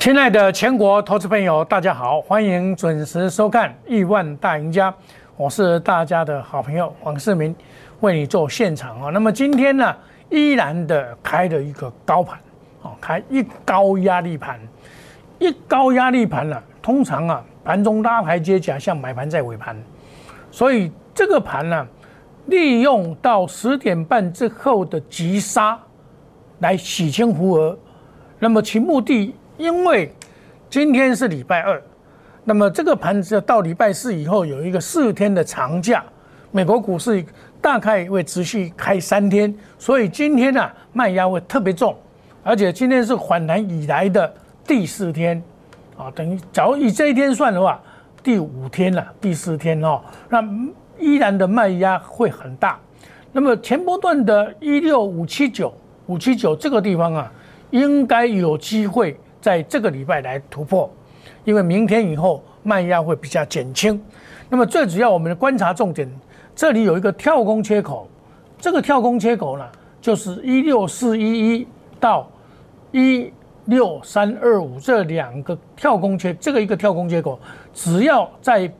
亲爱的全国投资朋友，大家好，欢迎准时收看《亿万大赢家》，我是大家的好朋友黄世明，为你做现场啊。那么今天呢，依然的开了一个高盘，哦，开一高压力盘，一高压力盘呢，通常啊，盘中拉台阶假象买盘在尾盘，所以这个盘呢，利用到十点半之后的急杀来洗清胡额，那么其目的。因为今天是礼拜二，那么这个盘子到礼拜四以后有一个四天的长假，美国股市大概会持续开三天，所以今天呢卖压会特别重，而且今天是反弹以来的第四天，啊，等于假如以这一天算的话，第五天了，第四天哦，那依然的卖压会很大。那么前波段的一六五七九五七九这个地方啊，应该有机会。在这个礼拜来突破，因为明天以后卖压会比较减轻。那么最主要我们的观察重点，这里有一个跳空缺口，这个跳空缺口呢，就是一六四一一到一六三二五这两个跳空缺，这个一个跳空缺口，只要再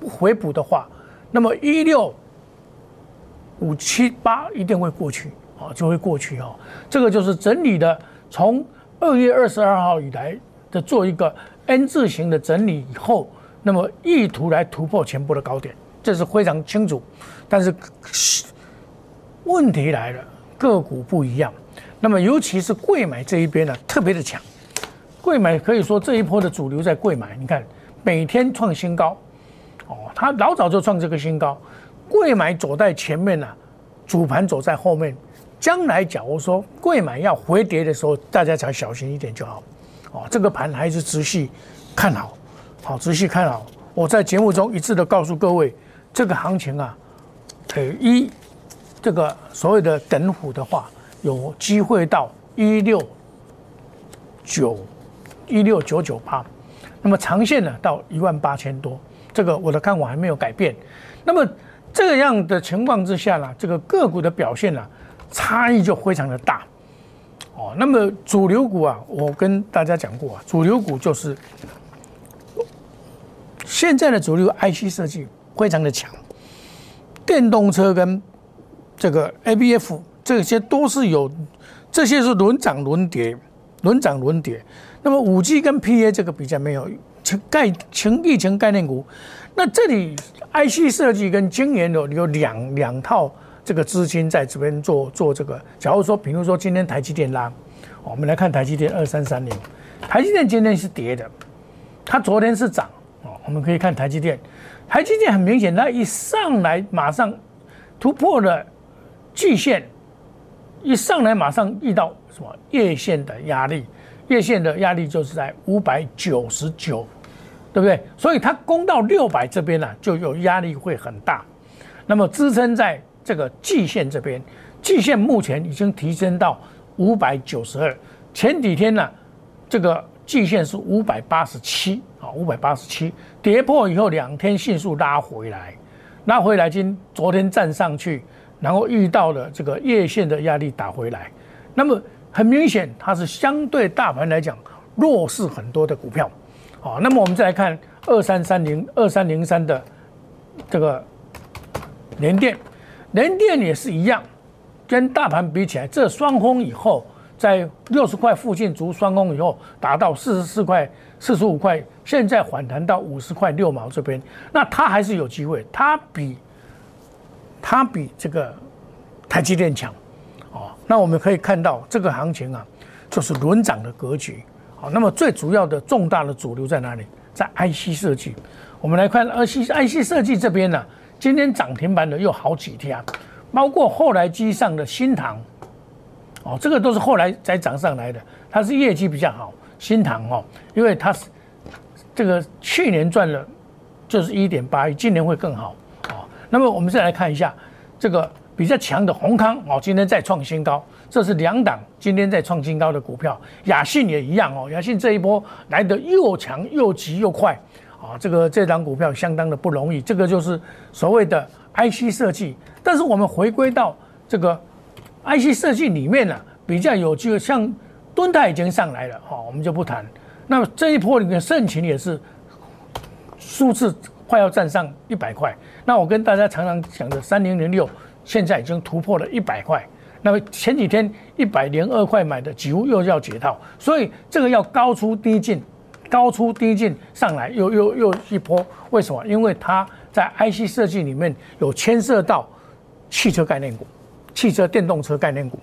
回补的话，那么一六五七八一定会过去啊，就会过去哦。这个就是整理的从。二月二十二号以来的做一个 N 字形的整理以后，那么意图来突破前波的高点，这是非常清楚。但是问题来了，个股不一样。那么尤其是贵买这一边呢，特别的强。贵买可以说这一波的主流在贵买，你看每天创新高，哦，它老早就创这个新高。贵买走在前面呢，主盘走在后面。将来假如说贵买要回跌的时候，大家才小心一点就好。哦，这个盘还是持续看好，好，持续看好。我在节目中一致的告诉各位，这个行情啊，呃，一这个所谓的等虎的话，有机会到一六九一六九九八，那么长线呢到一万八千多，这个我的看法还没有改变。那么这样的情况之下呢，这个个股的表现呢？差异就非常的大，哦，那么主流股啊，我跟大家讲过啊，主流股就是现在的主流 IC 设计非常的强，电动车跟这个 ABF 这些都是有，这些是轮涨轮跌，轮涨轮跌。那么五 G 跟 PA 这个比较没有，概情疫情概念股，那这里 IC 设计跟晶圆有有两两套。这个资金在这边做做这个，假如说，比如说今天台积电拉，我们来看台积电二三三零，台积电今天是跌的，它昨天是涨哦。我们可以看台积电，台积电很明显，它一上来马上突破了季线，一上来马上遇到什么月线的压力，月线的压力就是在五百九十九，对不对？所以它攻到六百这边呢，就有压力会很大，那么支撑在。这个季线这边，季线目前已经提升到五百九十二，前几天呢，这个季线是五百八十七啊，五百八十七跌破以后，两天迅速拉回来，拉回来今昨天站上去，然后遇到了这个月线的压力打回来，那么很明显它是相对大盘来讲弱势很多的股票，好，那么我们再来看二三三零二三零三的这个联电。联电也是一样，跟大盘比起来，这双峰以后，在六十块附近逐双峰以后，达到四十四块、四十五块，现在反弹到五十块六毛这边，那它还是有机会，它比它比这个台积电强，哦，那我们可以看到这个行情啊，就是轮涨的格局，好，那么最主要的重大的主流在哪里？在 IC 设计，我们来看 IC IC 设计这边呢。今天涨停板的又好几天，包括后来机上的新塘，哦，这个都是后来才涨上来的，它是业绩比较好。新塘哦，因为它是这个去年赚了就是一点八亿，今年会更好哦。那么我们再来看一下这个比较强的宏康哦，今天再创新高，这是两档今天再创新高的股票。雅信也一样哦，雅信这一波来的又强又急又快。啊，这个这张股票相当的不容易，这个就是所谓的 IC 设计。但是我们回归到这个 IC 设计里面呢，比较有就像敦泰已经上来了，哈，我们就不谈。那么这一波里面，盛情也是数字快要站上一百块。那我跟大家常常讲的三零零六，现在已经突破了一百块。那么前几天一百零二块买的，几乎又要解套，所以这个要高出低进，高出低进上来，又又又一波。为什么？因为它在 IC 设计里面有牵涉到汽车概念股、汽车电动车概念股。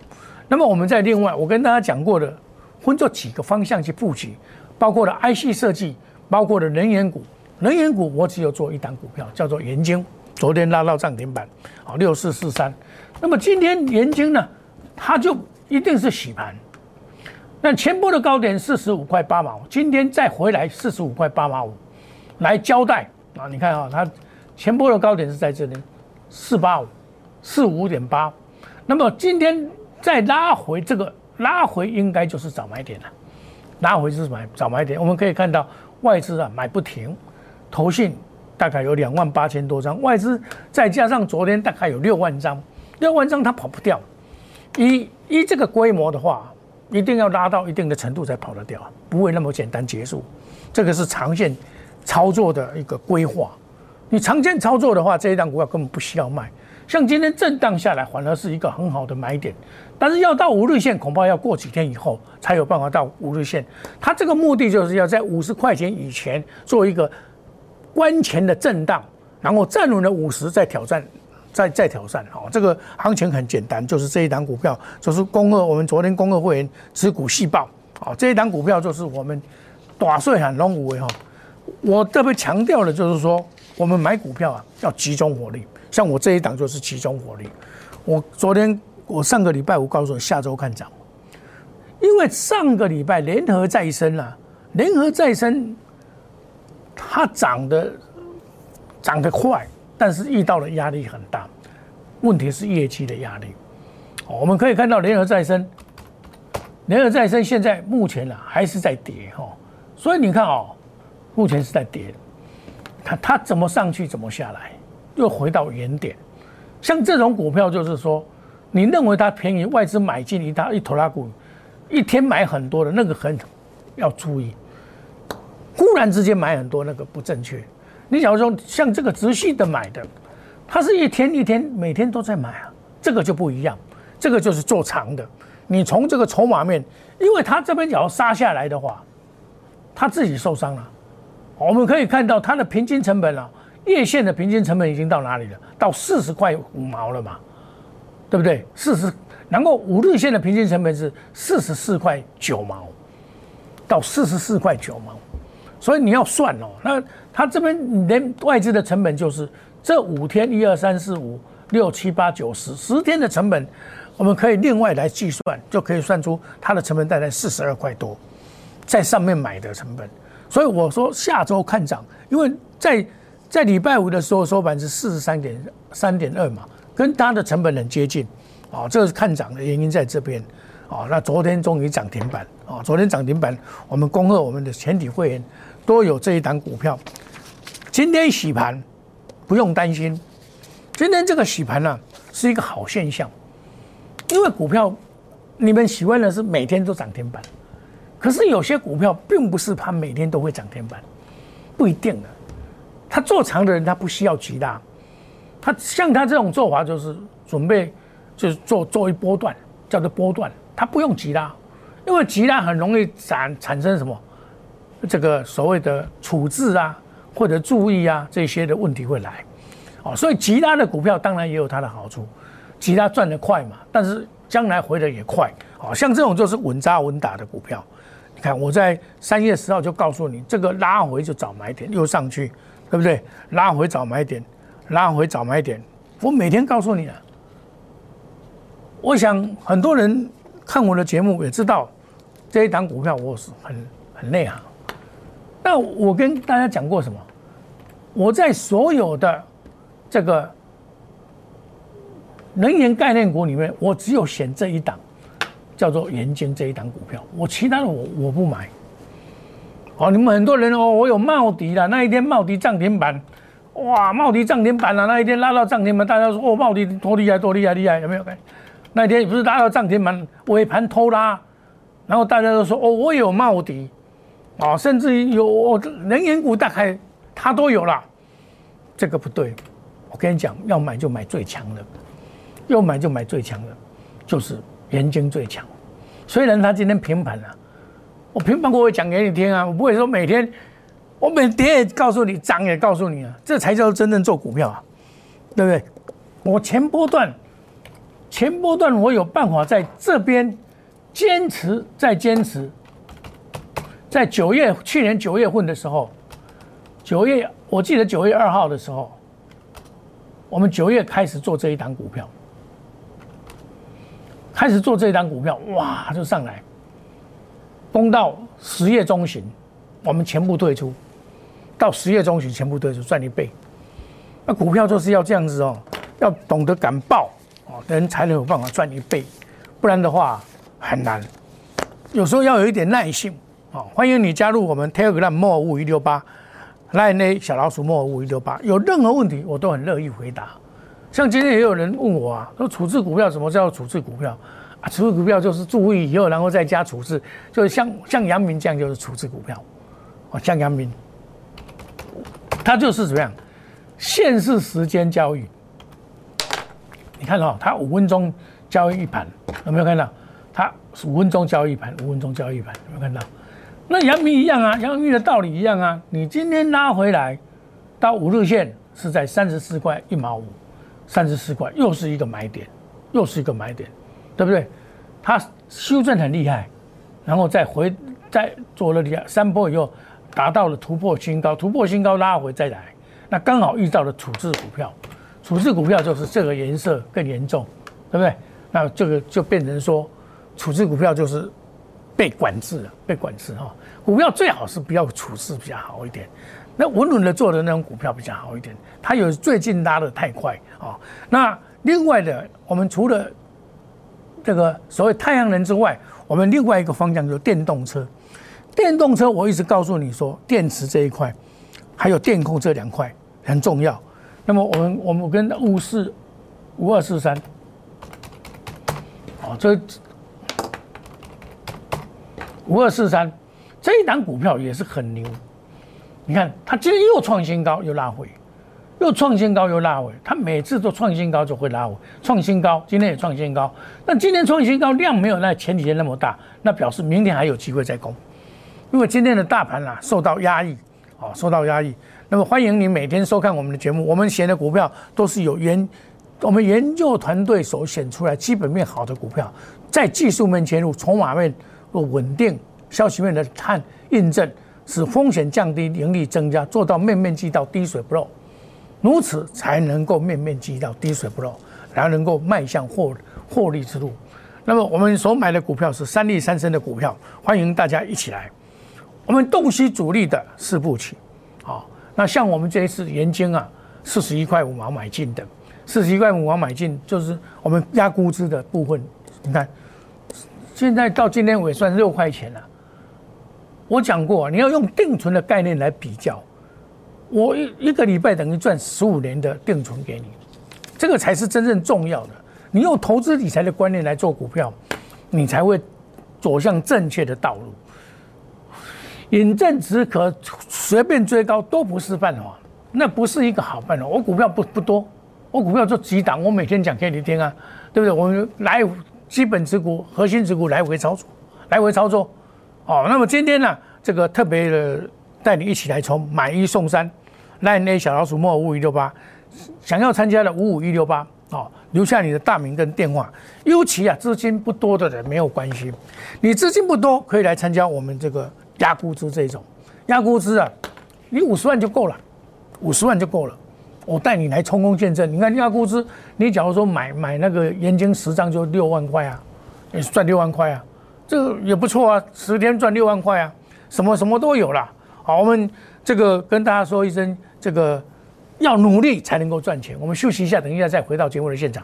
那么我们在另外，我跟大家讲过的，分作几个方向去布局。包括了 IC 设计，包括了能源股，能源股我只有做一档股票，叫做元晶，昨天拉到涨停板，啊六四四三。那么今天元晶呢，它就一定是洗盘。那前波的高点四十五块八毛，今天再回来四十五块八毛五，来交代啊！你看啊，它前波的高点是在这里，四八五四五点八。那么今天再拉回这个拉回，应该就是早买点了。拉回是买早买点，我们可以看到外资啊买不停，投信大概有两万八千多张，外资再加上昨天大概有六万张，六万张它跑不掉，以以这个规模的话，一定要拉到一定的程度才跑得掉，不会那么简单结束。这个是长线操作的一个规划，你长线操作的话，这一档股票根本不需要卖。像今天震荡下来，反而是一个很好的买点，但是要到五日线，恐怕要过几天以后才有办法到五日线。它这个目的就是要在五十块钱以前做一个关前的震荡，然后站稳了五十再挑战，再再挑战。哦，这个行情很简单，就是这一档股票，就是公二，我们昨天公二会员持股细报。哦，这一档股票就是我们短税很龙五为哈。我特别强调的就是说，我们买股票啊，要集中火力。像我这一档就是集中火力。我昨天我上个礼拜我告诉你下周看涨，因为上个礼拜联合再生啊，联合再生它涨得涨得快，但是遇到的压力很大。问题是业绩的压力。我们可以看到联合再生，联合再生现在目前呢还是在跌哈，所以你看哦，目前是在跌，看它怎么上去怎么下来。又回到原点，像这种股票就是说，你认为它便宜，外资买进一大一头拉股，一天买很多的那个很要注意，忽然之间买很多那个不正确。你假如说像这个直系的买的，它是一天一天每天都在买啊，这个就不一样，这个就是做长的。你从这个筹码面，因为它这边要杀下来的话，它自己受伤了。我们可以看到它的平均成本啊。月线的平均成本已经到哪里了？到四十块五毛了嘛，对不对？四十，然后五日线的平均成本是四十四块九毛，到四十四块九毛，所以你要算哦。那它这边连外资的成本就是这五天一二三四五六七八九十十天的成本，我们可以另外来计算，就可以算出它的成本大概四十二块多，在上面买的成本。所以我说下周看涨，因为在。在礼拜五的时候收盘是四十三点三点二嘛，跟它的成本很接近，啊，这个是看涨的原因在这边，啊，那昨天终于涨停板，啊，昨天涨停板，我们恭贺我们的全体会员都有这一档股票，今天洗盘不用担心，今天这个洗盘呢是一个好现象，因为股票你们喜欢的是每天都涨停板，可是有些股票并不是它每天都会涨停板，不一定的。他做长的人，他不需要急拉，他像他这种做法就是准备，就是做做一波段，叫做波段，他不用急拉，因为急拉很容易产产生什么，这个所谓的处置啊，或者注意啊这些的问题会来，哦，所以其他的股票当然也有它的好处，其他赚得快嘛，但是将来回的也快，哦，像这种就是稳扎稳打的股票，你看我在三月十号就告诉你，这个拉回就早买点，又上去。对不对？拉回早买点，拉回早买点。我每天告诉你啊，我想很多人看我的节目也知道，这一档股票我是很很内行。那我跟大家讲过什么？我在所有的这个能源概念股里面，我只有选这一档，叫做元晶这一档股票。我其他的我我不买。哦，你们很多人哦，我有茂迪的那一天，茂迪涨停板，哇，茂迪涨停板了那一天拉到涨停板，大家说哦，茂迪多厉害，多厉害，厉害，有没有？那一天不是拉到涨停板，尾盘偷拉，然后大家都说哦，我有茂迪，啊，甚至于有能源股大概它都有了，这个不对。我跟你讲，要买就买最强的，要买就买最强的，就是元晶最强。虽然它今天平盘了，我平盘我会讲给你听啊，我不会说每天我每跌也告诉你，涨也告诉你啊，这才叫真正做股票啊，对不对？我前波段，前波段我有办法在这边坚持，再坚持，在九月去年九月份的时候，九月我记得九月二号的时候。我们九月开始做这一档股票，开始做这一档股票，哇，就上来，崩到十月中旬，我们全部退出，到十月中旬全部退出，赚一倍。那股票就是要这样子哦，要懂得敢报哦，人才能有办法赚一倍，不然的话很难。有时候要有一点耐性哦。欢迎你加入我们 Telegram 莫五一六八。来呢，小老鼠莫五一六八，有任何问题我都很乐意回答。像今天也有人问我啊，说处置股票什么叫处置股票啊？处置股票就是注意以后，然后再加处置，就是像像杨明这样就是处置股票。哦，像杨明，他就是怎么样？限时时间交易。你看哦，他五分钟交易一盘，有没有看到？他五分钟交易一盘，五分钟交易一盘，有没有看到？那阳明一样啊，阳明的道理一样啊。你今天拉回来到五日线是在三十四块一毛五，三十四块又是一个买点，又是一个买点，对不对？它修正很厉害，然后再回再做了两三波以后，达到了突破新高，突破新高拉回再来，那刚好遇到了处置股票，处置股票就是这个颜色更严重，对不对？那这个就变成说，处置股票就是。被管制了，被管制哈。股票最好是不要处置比较好一点，那稳稳的做的那种股票比较好一点。它有最近拉的太快啊。那另外的，我们除了这个所谓太阳能之外，我们另外一个方向就是电动车。电动车我一直告诉你说，电池这一块，还有电控这两块很重要。那么我们我们跟五四五二四三，哦这。五二四三这一档股票也是很牛，你看它今天又创新高又拉回，又创新高又拉回，它每次都创新高就会拉回，创新高今天也创新高，那今天创新高量没有那前几天那么大，那表示明天还有机会再攻，因为今天的大盘啊受到压抑，啊受到压抑，那么欢迎你每天收看我们的节目，我们选的股票都是有研，我们研究团队所选出来基本面好的股票，在技术面切入，筹码面。稳定消息面的看印证，使风险降低，盈利增加，做到面面俱到，滴水不漏，如此才能够面面俱到，滴水不漏，然后能够迈向获获利之路。那么我们所买的股票是三利三升的股票，欢迎大家一起来。我们洞悉主力的四部曲，好，那像我们这一次研晶啊，四十一块五毛买进的，四十一块五毛买进就是我们压估值的部分，你看。现在到今天尾算六块钱了。我讲过，你要用定存的概念来比较，我一一个礼拜等于赚十五年的定存给你，这个才是真正重要的。你用投资理财的观念来做股票，你才会走向正确的道路。饮鸩止渴，随便追高都不是办法，那不是一个好办法。我股票不不多，我股票做几档，我每天讲给你听啊，对不对？我们来。基本持股、核心持股来回操作，来回操作，哦，那么今天呢，这个特别的带你一起来从，买一送三，line 小老鼠莫五五一六八，想要参加的五五一六八，哦，留下你的大名跟电话，尤其啊资金不多的人没有关系，你资金不多可以来参加我们这个压估值这种，压估值啊，你五十万就够了，五十万就够了。我带你来冲锋见证。你看亚估值，你假如说买买那个盐津十张就六万块啊，也赚六万块啊，这个也不错啊，十天赚六万块啊，什么什么都有了。好，我们这个跟大家说一声，这个要努力才能够赚钱。我们休息一下，等一下再回到节目的现场。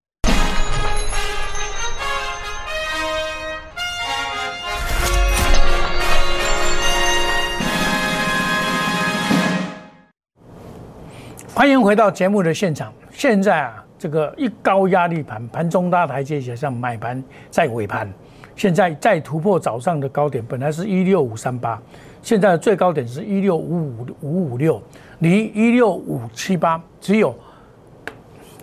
欢迎回到节目的现场。现在啊，这个一高压力盘，盘中大台阶下，像买盘在尾盘，现在再突破早上的高点，本来是一六五三八，现在的最高点是一六五五五五六，离一六五七八只有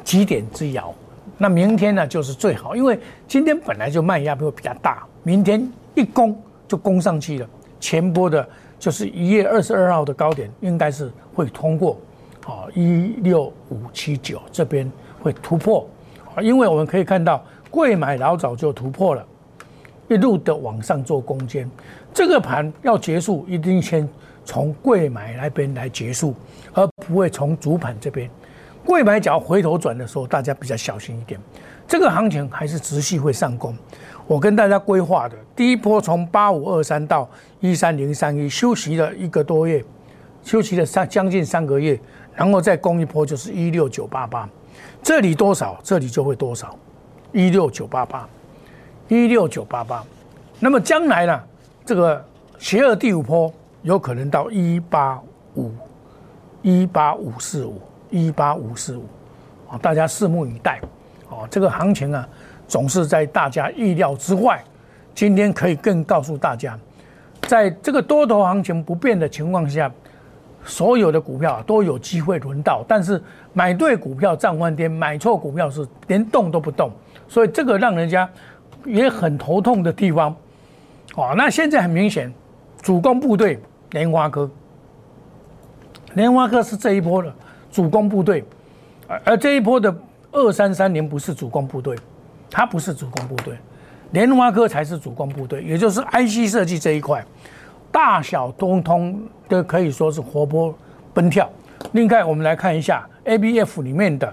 几点之遥。那明天呢，就是最好，因为今天本来就卖压会比较大，明天一攻就攻上去了。前波的就是一月二十二号的高点，应该是会通过。啊，一六五七九这边会突破，啊，因为我们可以看到贵买老早就突破了，一路的往上做攻坚，这个盘要结束，一定先从贵买那边来结束，而不会从主盘这边。贵买只要回头转的时候，大家比较小心一点。这个行情还是持续会上攻。我跟大家规划的第一波从八五二三到一三零三一，休息了一个多月，休息了三将近三个月。然后再攻一波就是一六九八八，这里多少，这里就会多少，一六九八八，一六九八八。那么将来呢，这个邪恶第五波有可能到一八五，一八五四五，一八五四五，啊，大家拭目以待。哦，这个行情啊，总是在大家意料之外。今天可以更告诉大家，在这个多头行情不变的情况下。所有的股票都有机会轮到，但是买对股票涨翻天，买错股票是连动都不动，所以这个让人家也很头痛的地方。哦，那现在很明显，主攻部队莲花科，莲花科是这一波的主攻部队，而而这一波的二三三年不是主攻部队，它不是主攻部队，莲花科才是主攻部队，也就是 IC 设计这一块。大小通通都可以说是活泼奔跳。另外，我们来看一下 A B F 里面的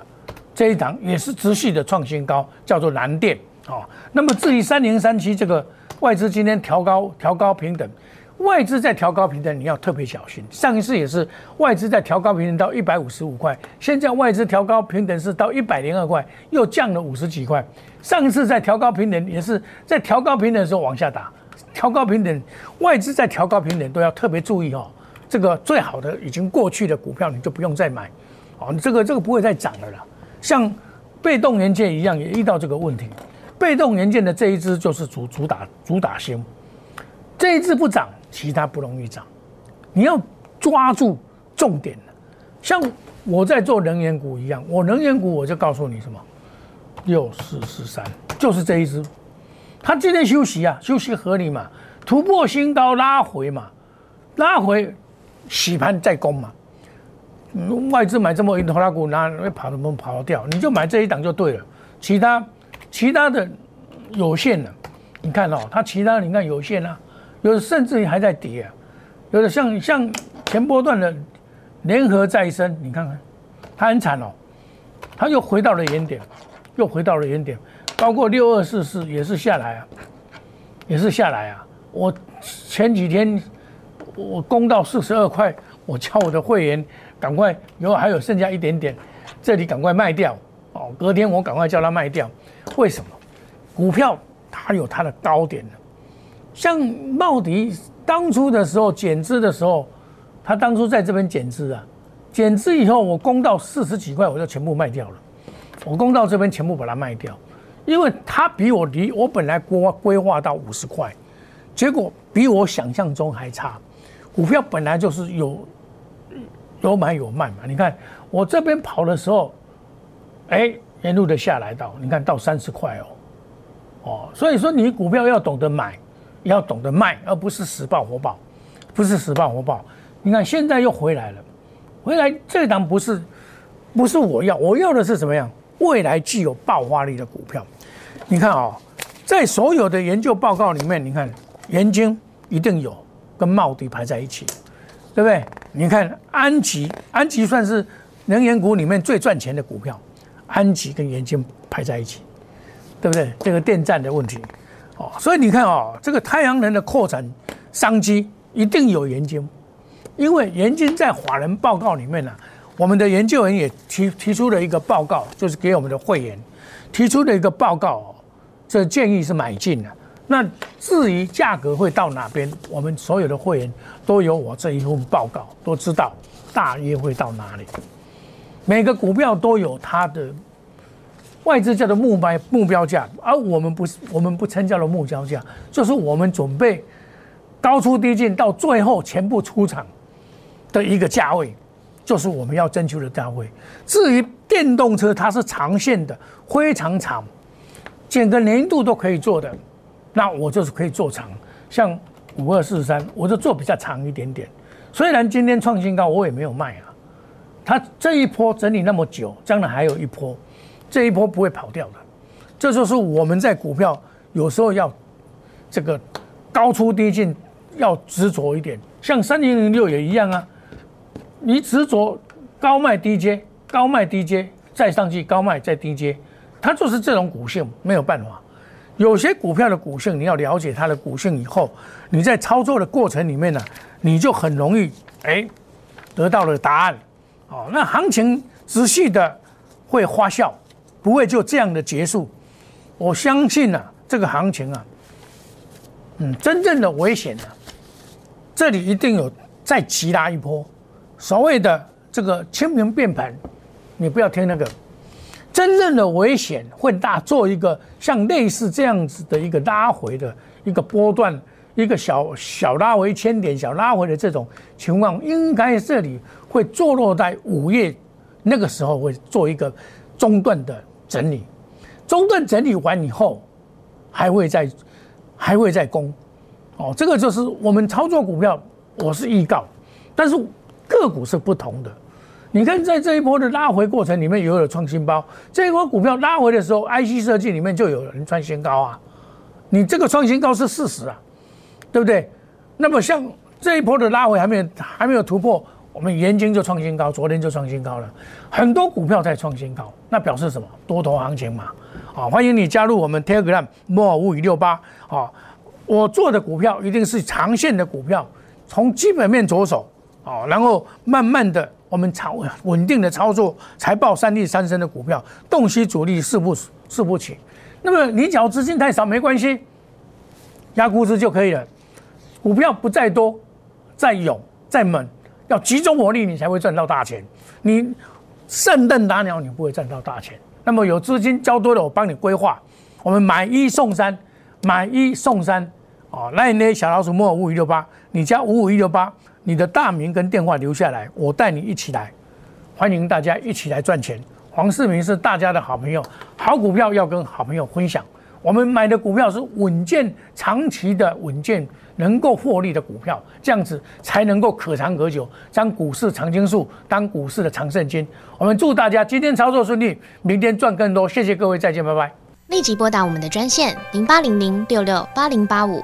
这一档，也是持续的创新高，叫做蓝电啊。那么至于三零三七这个外资今天调高调高平等，外资在调高平等，你要特别小心。上一次也是外资在调高平等到一百五十五块，现在外资调高平等是到一百零二块，又降了五十几块。上一次在调高平等也是在调高平等的时候往下打。调高平等，外资在调高平等都要特别注意哦。这个最好的已经过去的股票，你就不用再买，哦，这个这个不会再涨了啦。像被动元件一样，也遇到这个问题。被动元件的这一支就是主主打主打星，这一支不涨，其他不容易涨。你要抓住重点像我在做能源股一样，我能源股我就告诉你什么，六四四三就是这一支。他今天休息啊，休息合理嘛？突破新高拉回嘛，拉回洗盘再攻嘛。外资买这么一头拉股，哪会跑怎么跑得掉？你就买这一档就对了，其他其他的有限的。你看哦，它其他你看有限啊，有的甚至于还在跌啊，有的像像前波段的联合再生，你看看它很惨哦，它又回到了原点，又回到了原点。包括六二四四也是下来啊，也是下来啊。我前几天我攻到四十二块，我叫我的会员赶快，如果还有剩下一点点，这里赶快卖掉哦。隔天我赶快叫他卖掉，为什么？股票它有它的高点的，像茂迪当初的时候减资的时候，他当初在这边减资啊，减资以后我攻到四十几块，我就全部卖掉了。我攻到这边全部把它卖掉。因为它比我离我本来规规划到五十块，结果比我想象中还差。股票本来就是有有买有卖嘛。你看我这边跑的时候，哎，沿路的下来到，你看到三十块哦，哦，所以说你股票要懂得买，要懂得卖，而不是死抱活抱，不是死抱活抱。你看现在又回来了，回来这档不是不是我要，我要的是怎么样？未来具有爆发力的股票。你看哦，在所有的研究报告里面，你看元晶一定有跟茂迪排在一起，对不对？你看安吉，安吉算是能源股里面最赚钱的股票，安吉跟元晶排在一起，对不对？这个电站的问题，哦，所以你看哦，这个太阳能的扩展商机一定有元晶，因为元晶在法人报告里面呢，我们的研究员也提提出了一个报告，就是给我们的会员提出的一个报告。这建议是买进的。那至于价格会到哪边，我们所有的会员都有我这一份报告，都知道大约会到哪里。每个股票都有它的外资叫的目标目标价，而我们不是我们不称叫的目标价，就是我们准备高出低进到最后全部出场的一个价位，就是我们要征求的价位。至于电动车，它是长线的，非常长。整个年度都可以做的，那我就是可以做长，像五二四三，我就做比较长一点点。虽然今天创新高，我也没有卖啊。它这一波整理那么久，将来还有一波，这一波不会跑掉的。这就是我们在股票有时候要这个高出低进，要执着一点。像三零零六也一样啊，你执着高卖低接，高卖低接，再上去高卖再低接。它就是这种股性，没有办法。有些股票的股性，你要了解它的股性以后，你在操作的过程里面呢，你就很容易哎得到了答案。哦，那行情仔细的会发酵，不会就这样的结束。我相信呢，这个行情啊，嗯，真正的危险呢，这里一定有再急拉一波。所谓的这个清明变盘，你不要听那个。真正的危险会大，做一个像类似这样子的一个拉回的一个波段，一个小小拉回千点小拉回的这种情况，应该这里会坐落在五月那个时候会做一个中段的整理，中段整理完以后，还会再还会再攻，哦，这个就是我们操作股票，我是预告，但是个股是不同的。你看，在这一波的拉回过程里面，有了创新高。这一波股票拉回的时候，IC 设计里面就有人创新高啊。你这个创新高是事实啊，对不对？那么像这一波的拉回还没有还没有突破，我们元晶就创新高，昨天就创新高了。很多股票在创新高，那表示什么？多头行情嘛。啊，欢迎你加入我们 Telegram 摩尔五五六八啊。我做的股票一定是长线的股票，从基本面着手啊，然后慢慢的。我们操稳定的操作，财报三利三升的股票，洞悉主力势不势不起。那么你只要资金太少没关系，压估值就可以了。股票不再多，再勇再猛，要集中火力，你才会赚到大钱。你圣凳打鸟，你不会赚到大钱。那么有资金交多了，我帮你规划。我们买一送三，买一送三。哦，那那小老鼠摸五五一六八，你加五五一六八。你的大名跟电话留下来，我带你一起来，欢迎大家一起来赚钱。黄世明是大家的好朋友，好股票要跟好朋友分享。我们买的股票是稳健、长期的稳健，能够获利的股票，这样子才能够可长可久，将股市长青树当股市的长胜金。我们祝大家今天操作顺利，明天赚更多。谢谢各位，再见，拜拜。立即拨打我们的专线零八零零六六八零八五。